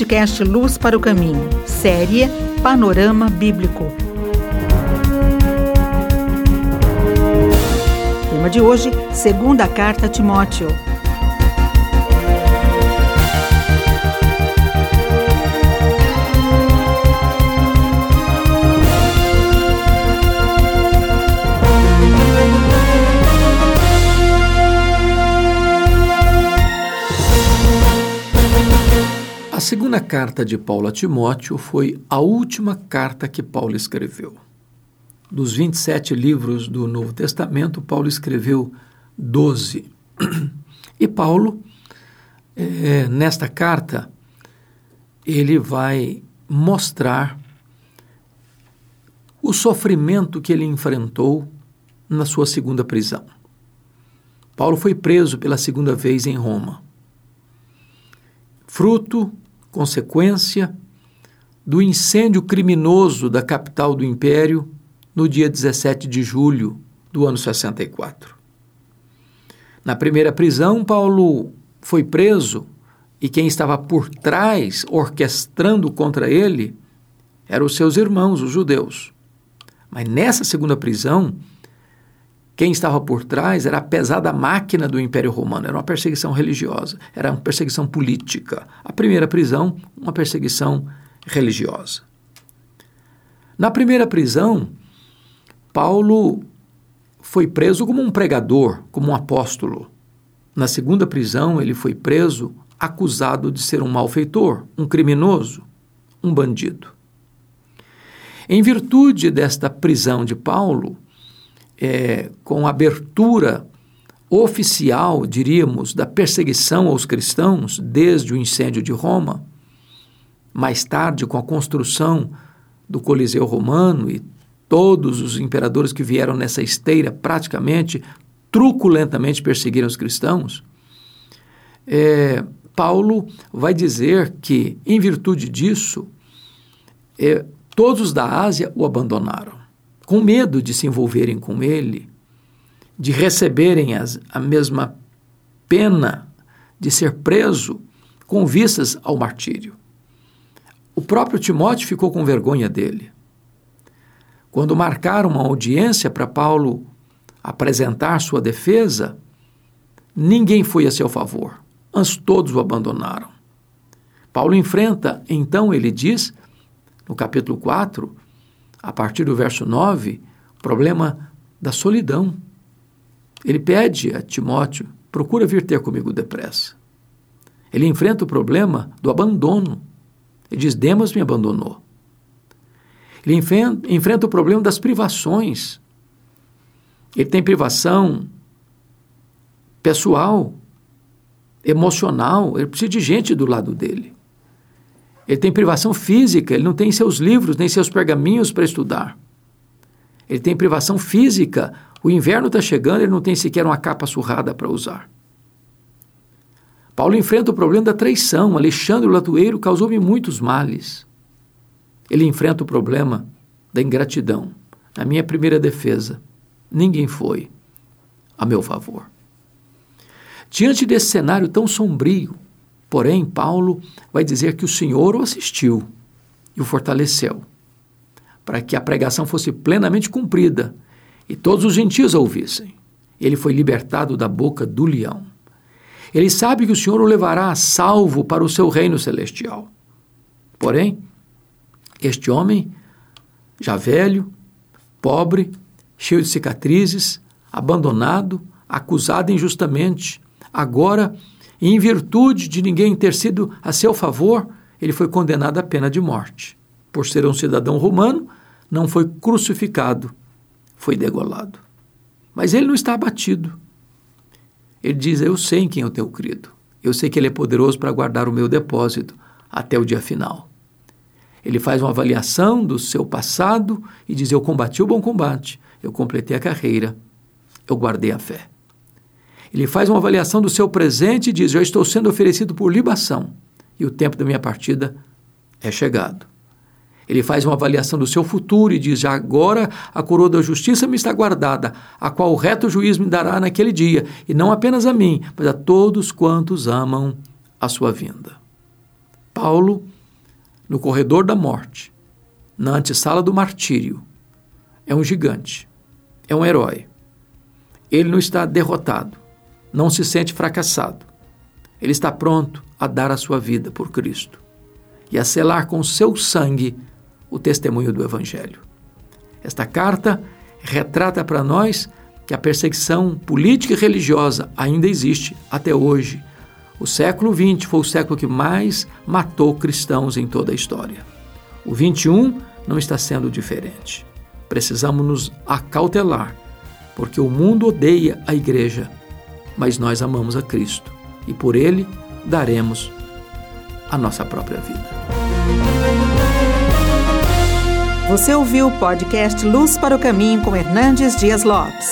podcast Luz para o Caminho, série Panorama Bíblico. Tema de hoje, segunda carta a Timóteo. Segunda carta de Paulo a Timóteo foi a última carta que Paulo escreveu. Dos 27 livros do Novo Testamento, Paulo escreveu 12. E Paulo, é, nesta carta, ele vai mostrar o sofrimento que ele enfrentou na sua segunda prisão. Paulo foi preso pela segunda vez em Roma. Fruto consequência do incêndio criminoso da capital do império no dia 17 de julho do ano 64. Na primeira prisão, Paulo foi preso e quem estava por trás, orquestrando contra ele, eram os seus irmãos, os judeus. Mas nessa segunda prisão, quem estava por trás era a pesada máquina do Império Romano, era uma perseguição religiosa, era uma perseguição política. A primeira prisão, uma perseguição religiosa. Na primeira prisão, Paulo foi preso como um pregador, como um apóstolo. Na segunda prisão, ele foi preso acusado de ser um malfeitor, um criminoso, um bandido. Em virtude desta prisão de Paulo, é, com abertura oficial, diríamos, da perseguição aos cristãos desde o incêndio de Roma, mais tarde com a construção do Coliseu Romano e todos os imperadores que vieram nessa esteira praticamente truculentamente perseguiram os cristãos, é, Paulo vai dizer que, em virtude disso, é, todos da Ásia o abandonaram com medo de se envolverem com ele, de receberem as, a mesma pena de ser preso com vistas ao martírio. O próprio Timóteo ficou com vergonha dele. Quando marcaram uma audiência para Paulo apresentar sua defesa, ninguém foi a seu favor, antes todos o abandonaram. Paulo enfrenta, então ele diz, no capítulo 4, a partir do verso 9, o problema da solidão. Ele pede a Timóteo: procura vir ter comigo depressa. Ele enfrenta o problema do abandono. Ele diz: Demas me abandonou. Ele enfrenta o problema das privações. Ele tem privação pessoal, emocional, ele precisa de gente do lado dele. Ele tem privação física, ele não tem seus livros nem seus pergaminhos para estudar. Ele tem privação física, o inverno está chegando, ele não tem sequer uma capa surrada para usar. Paulo enfrenta o problema da traição. Alexandre Latueiro causou-me muitos males. Ele enfrenta o problema da ingratidão. Na minha primeira defesa, ninguém foi a meu favor. Diante desse cenário tão sombrio, Porém, Paulo vai dizer que o Senhor o assistiu e o fortaleceu, para que a pregação fosse plenamente cumprida e todos os gentios a ouvissem. Ele foi libertado da boca do leão. Ele sabe que o Senhor o levará a salvo para o seu reino celestial. Porém, este homem, já velho, pobre, cheio de cicatrizes, abandonado, acusado injustamente, agora e em virtude de ninguém ter sido a seu favor, ele foi condenado à pena de morte. Por ser um cidadão romano, não foi crucificado, foi degolado. Mas ele não está abatido. Ele diz: Eu sei em quem eu tenho crido. Eu sei que ele é poderoso para guardar o meu depósito até o dia final. Ele faz uma avaliação do seu passado e diz: Eu combati o bom combate, eu completei a carreira, eu guardei a fé. Ele faz uma avaliação do seu presente e diz: Já estou sendo oferecido por libação e o tempo da minha partida é chegado. Ele faz uma avaliação do seu futuro e diz: agora a coroa da justiça me está guardada, a qual o reto juiz me dará naquele dia, e não apenas a mim, mas a todos quantos amam a sua vinda. Paulo, no corredor da morte, na antessala do martírio, é um gigante, é um herói. Ele não está derrotado, não se sente fracassado. Ele está pronto a dar a sua vida por Cristo e a selar com seu sangue o testemunho do Evangelho. Esta carta retrata para nós que a perseguição política e religiosa ainda existe até hoje. O século XX foi o século que mais matou cristãos em toda a história. O XXI não está sendo diferente. Precisamos nos acautelar, porque o mundo odeia a igreja, mas nós amamos a Cristo e por ele daremos a nossa própria vida. Você ouviu o podcast Luz para o Caminho com Hernandes Dias Lopes.